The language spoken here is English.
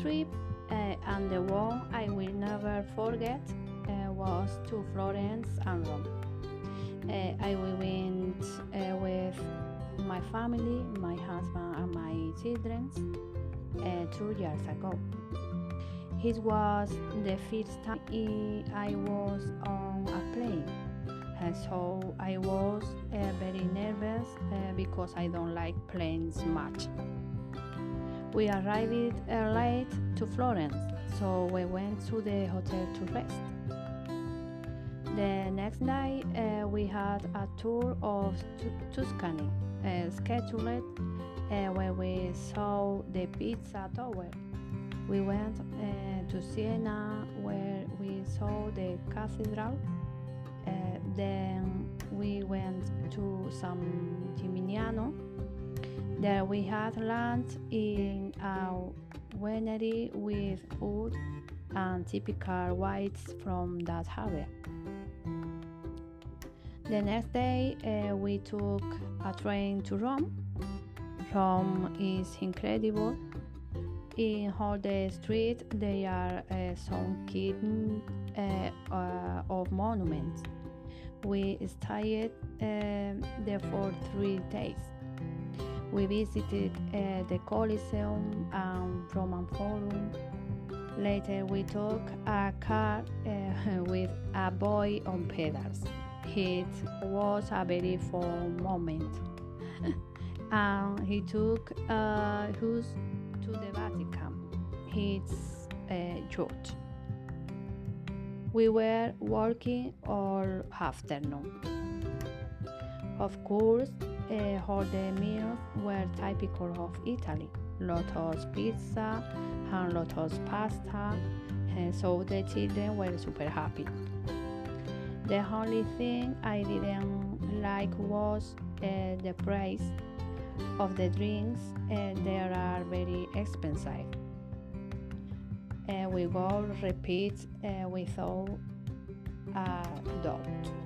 trip, uh, and the one I will never forget uh, was to Florence and Rome. Uh, I went uh, with my family, my husband, and my children uh, two years ago. It was the first time I was on a plane, and so I was uh, very nervous uh, because I don't like planes much. We arrived late to Florence, so we went to the hotel to rest. The next night, uh, we had a tour of Tuscany, uh, scheduled uh, where we saw the Pisa Tower. We went uh, to Siena, where we saw the cathedral. Uh, then we went to San Gimignano. There we had lunch in a winery with food and typical wines from that area. The next day, uh, we took a train to Rome. Rome is incredible. In all the streets, there are uh, some kind uh, uh, of monuments. We stayed there for three days. We visited the Colosseum and Roman Forum. Later, we took a car with a boy on pedals. It was a very fun moment. and he took uh, us to the Vatican, his uh, church. We were working all afternoon. Of course, uh, the meals were typical of Italy. Lotus pizza and lotus pasta, and so the children were super happy. The only thing I didn't like was uh, the price of the drinks, and they are very expensive. Uh, we will repeat uh, without a doubt.